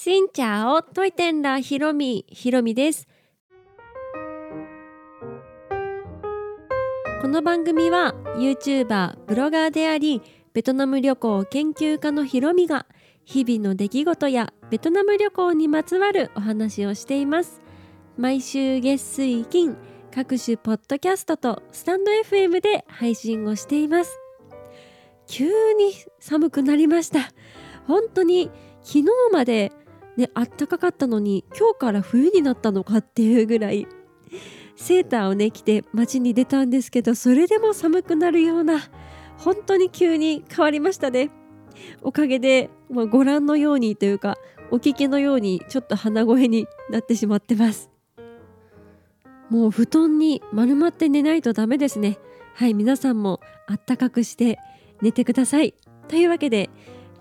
しんちゃおトイテンラひろみひろみです。この番組は YouTuber ブロガーでありベトナム旅行研究家のひろみが日々の出来事やベトナム旅行にまつわるお話をしています。毎週月水金各種ポッドキャストとスタンド FM で配信をしています。急に寒くなりました。本当に昨日までねあったかかったのに今日から冬になったのかっていうぐらいセーターをね着て街に出たんですけどそれでも寒くなるような本当に急に変わりましたね。おかげで、まあ、ご覧のようにというかお聞きのようにちょっと鼻声になってしまってます。もう布団に丸まって寝ないとダメですね。はい皆さんもあったかくして寝てください。というわけで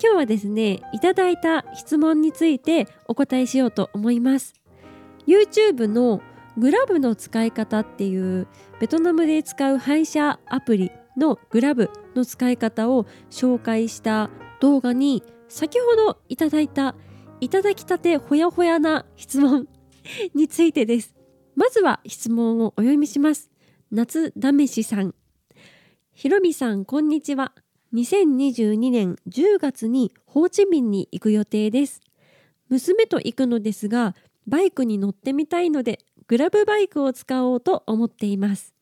今日はですねいただいた質問についてお答えしようと思います。YouTube のグラブの使い方っていうベトナムで使う配車アプリのグラブの使い方を紹介した動画に先ほどいただいたいただきたてほやほやな質問についてです。まずは質問をお読みします。夏だめしさん。ひろみさんこんにちは。2022年10月にホーチミンに行く予定です。娘と行くのですがバイクに乗ってみたいのでグラブバイクを使おうと思っています。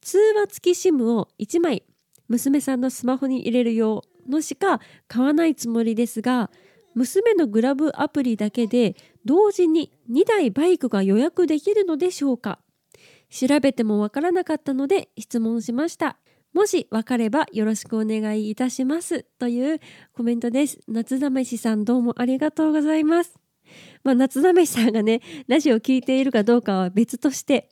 通話付き SIM を1枚娘さんのスマホに入れるようのしか買わないつもりですが娘のグラブアプリだけで同時に2台バイクが予約できるのでしょうか。調べてもわからなかったので質問しました。もし分かればよろしくお願いいたしますというコメントです。夏試しさんどうもありがとうございます。まあ、夏試しさんがね、ラジオを聴いているかどうかは別として、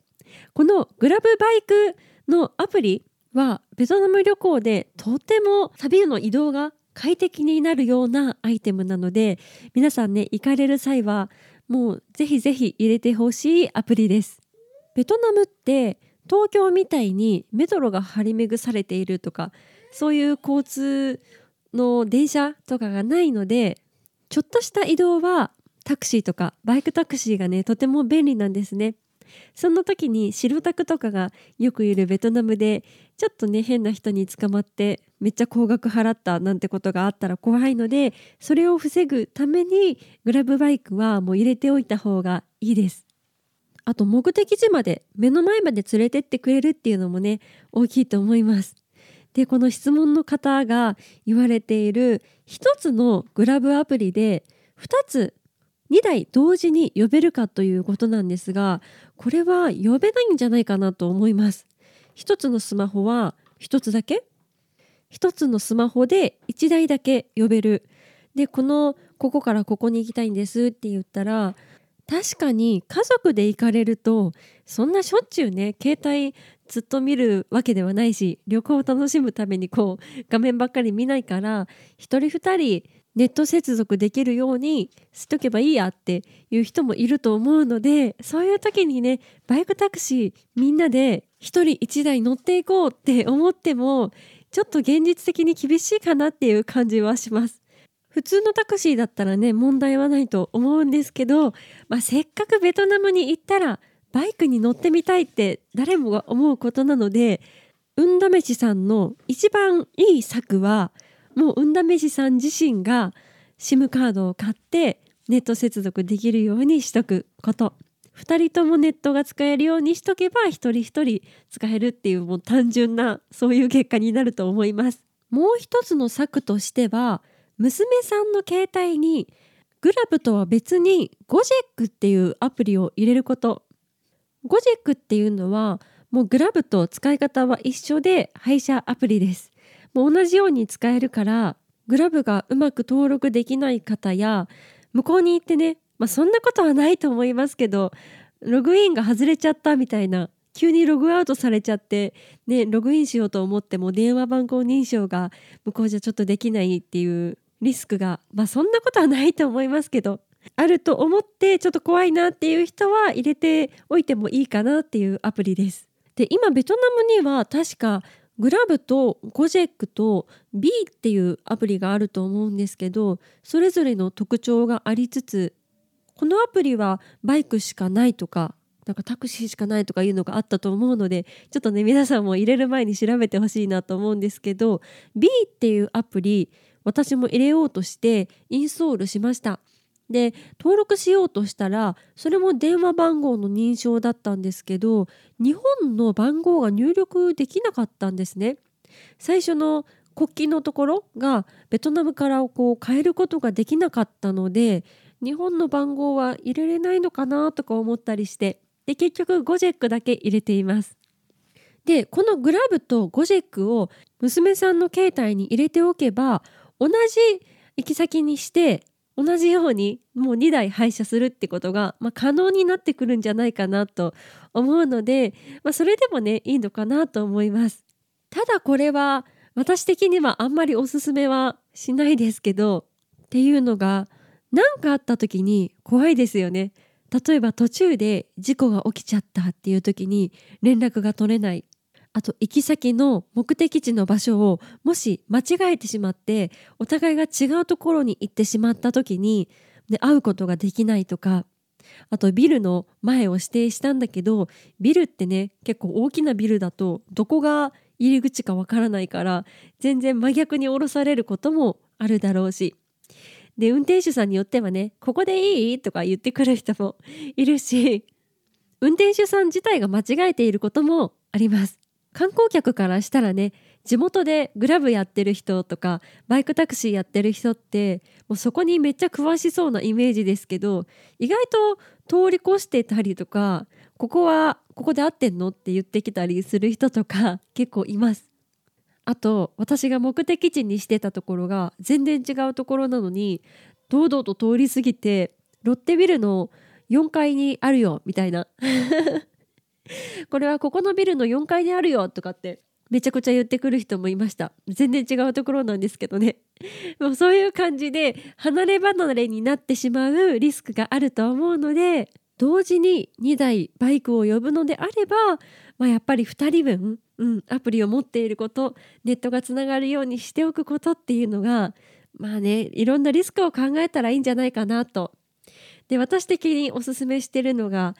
このグラブバイクのアプリはベトナム旅行でとても旅の移動が快適になるようなアイテムなので、皆さんね、行かれる際はもうぜひぜひ入れてほしいアプリです。ベトナムって東京みたいにメトロが張り巡されているとかそういう交通の電車とかがないのでちょっとした移動はタクシーとかバイクタクシーがねとても便利なんですね。その時に白タクとかがよくいるベトナムでちょっとね変な人に捕まってめっちゃ高額払ったなんてことがあったら怖いのでそれを防ぐためにグラブバイクはもう入れておいた方がいいです。あと目的地まで目の前まで連れてってくれるっていうのもね大きいと思います。でこの質問の方が言われている1つのグラブアプリで2つ2台同時に呼べるかということなんですがこれは呼べないんじゃないかなと思います。1つのスマホは1つだけ？1つのスマホで1台だけ呼べる。でこのここからここに行きたいんですって言ったら確かに家族で行かれるとそんなしょっちゅうね携帯ずっと見るわけではないし旅行を楽しむためにこう画面ばっかり見ないから1人2人ネット接続できるようにしとけばいいやっていう人もいると思うのでそういう時にねバイクタクシーみんなで1人1台乗っていこうって思ってもちょっと現実的に厳しいかなっていう感じはします。普通のタクシーだったらね問題はないと思うんですけど、まあ、せっかくベトナムに行ったらバイクに乗ってみたいって誰もが思うことなので運試しさんの一番いい策はもう運試しさん自身が SIM カードを買ってネット接続できるようにしとくこと2人ともネットが使えるようにしとけば一人一人使えるっていうもう単純なそういう結果になると思います。もう一つの策としては娘さんの携帯にグラブとは別にゴジェックっていうアプリを入れること。ゴジェックっていうのはもうグラブと使い方は一緒で配車アプリです。もう同じように使えるからグラブがうまく登録できない方や向こうに行ってね、まあ、そんなことはないと思いますけどログインが外れちゃったみたいな急にログアウトされちゃって、ね、ログインしようと思っても電話番号認証が向こうじゃちょっとできないっていうリスクがまあそんなことはないと思いますけどあると思ってちょっと怖いなっていう人は入れておいてもいいかなっていうアプリです。で今ベトナムには確かグラブとゴジェックと B っていうアプリがあると思うんですけどそれぞれの特徴がありつつこのアプリはバイクしかないとかなんかタクシーしかないとかいうのがあったと思うのでちょっとね皆さんも入れる前に調べてほしいなと思うんですけど B っていうアプリ私も入れようとしてインストールしました。で登録しようとしたらそれも電話番号の認証だったんですけど日本の番号が入力できなかったんですね。最初の国旗のところがベトナムからこう変えることができなかったので日本の番号は入れれないのかなとか思ったりしてで結局ゴジェックだけ入れています。でこのグラブとゴジェックを娘さんの携帯に入れておけば同じ行き先にして同じようにもう2台配車するってことが、まあ、可能になってくるんじゃないかなと思うので、まあ、それでもねいいのかなと思います。ただこれは私的にはあんまりおすすめはしないですけどっていうのが何かあった時に怖いですよね。例えば途中で事故が起きちゃったっていう時に連絡が取れない。あと行き先の目的地の場所をもし間違えてしまってお互いが違うところに行ってしまった時に、ね、会うことができないとかあとビルの前を指定したんだけどビルってね結構大きなビルだとどこが入り口かわからないから全然真逆に降ろされることもあるだろうし。で運転手さんによってはねここでいい？とか言ってくる人もいるし運転手さん自体が間違えていることもあります。観光客からしたらね地元でグラブやってる人とかバイクタクシーやってる人ってもうそこにめっちゃ詳しそうなイメージですけど意外と通り越してたりとかここはここで合ってんのって言ってきたりする人とか 結構います。あと私が目的地にしてたところが全然違うところなのに堂々と通り過ぎてロッテビルの4階にあるよみたいな これはここのビルの4階にあるよとかってめちゃくちゃ言ってくる人もいました全然違うところなんですけどね もうそういう感じで離れ離れになってしまうリスクがあると思うので同時に2台バイクを呼ぶのであれば、まあ、やっぱり2人分、うん、アプリを持っていることネットがつながるようにしておくことっていうのがまあねいろんなリスクを考えたらいいんじゃないかなと。で私的におすすめしてるのが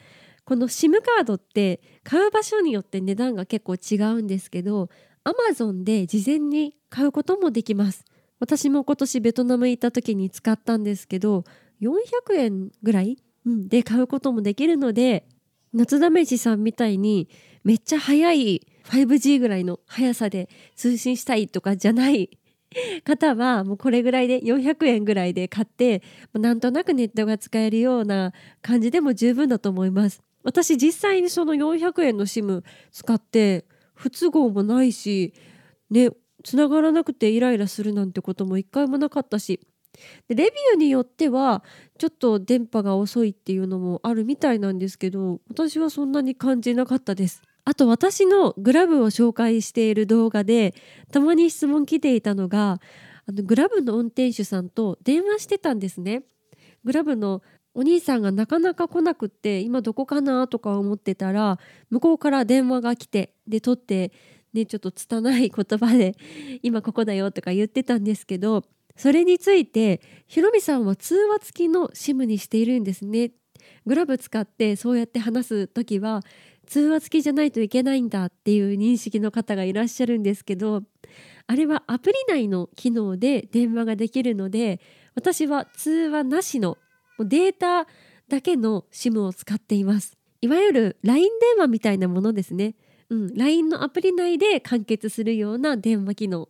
この SIM カードって買う場所によって値段が結構違うんですけど Amazon で事前に買うこともできます。私も今年ベトナム行った時に使ったんですけど400円ぐらい、うん、で買うこともできるので夏だしさんみたいにめっちゃ速い 5G ぐらいの速さで通信したいとかじゃない方はもうこれぐらいで400円ぐらいで買ってなんとなくネットが使えるような感じでも十分だと思います。私実際にその400円の SIM 使って不都合もないしね繋がらなくてイライラするなんてことも一回もなかったし。でレビューによってはちょっと電波が遅いっていうのもあるみたいなんですけど私はそんなに感じなかったです。あと私のグラブを紹介している動画でたまに質問来ていたのがあのグラブの運転手さんと電話してたんですね。グラブのお兄さんがなかなか来なくって今どこかなとか思ってたら向こうから電話が来てで取ってねちょっと拙い言葉で 今ここだよとか言ってたんですけどそれについてひろみさんは通話付きの SIM にしているんですね。グラブ使ってそうやって話す時は通話付きじゃないといけないんだっていう認識の方がいらっしゃるんですけどあれはアプリ内の機能で電話ができるので私は通話なしのデータだけの SIM を使っています。いわゆる LINE 電話みたいなものですね。うん、LINE のアプリ内で完結するような電話機能。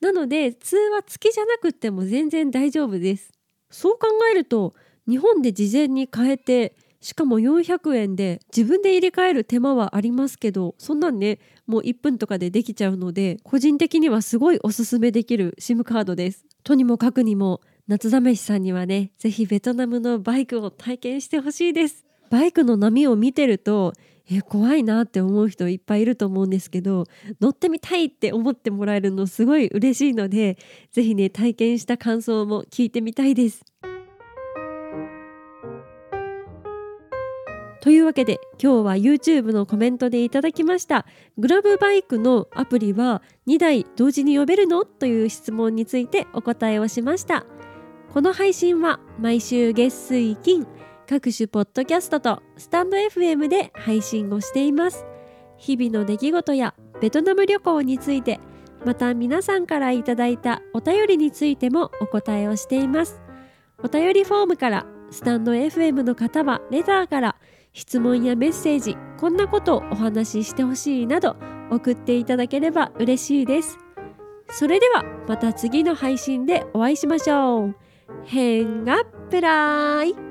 なので通話付きじゃなくても全然大丈夫です。そう考えると日本で事前に変えてしかも400円で自分で入れ替える手間はありますけどそんなんねもう1分とかでできちゃうので個人的にはすごいおすすめできる SIM カードです。とにもかくにも夏試しさんにはねぜひベトナムのバイクを体験してほしいです。バイクの波を見てるとえ怖いなって思う人いっぱいいると思うんですけど乗ってみたいって思ってもらえるのすごい嬉しいのでぜひね体験した感想も聞いてみたいです。というわけで今日は YouTube のコメントでいただきました。グラブバイクのアプリは2台同時に呼べるの？という質問についてお答えをしました。この配信は毎週月水金各種ポッドキャストとスタンド FM で配信をしています。日々の出来事やベトナム旅行についてまた皆さんからいただいたお便りについてもお答えをしています。お便りフォームからスタンド FM の方はレターから質問やメッセージこんなことをお話ししてほしいなど送っていただければ嬉しいです。それではまた次の配信でお会いしましょう。変がプライ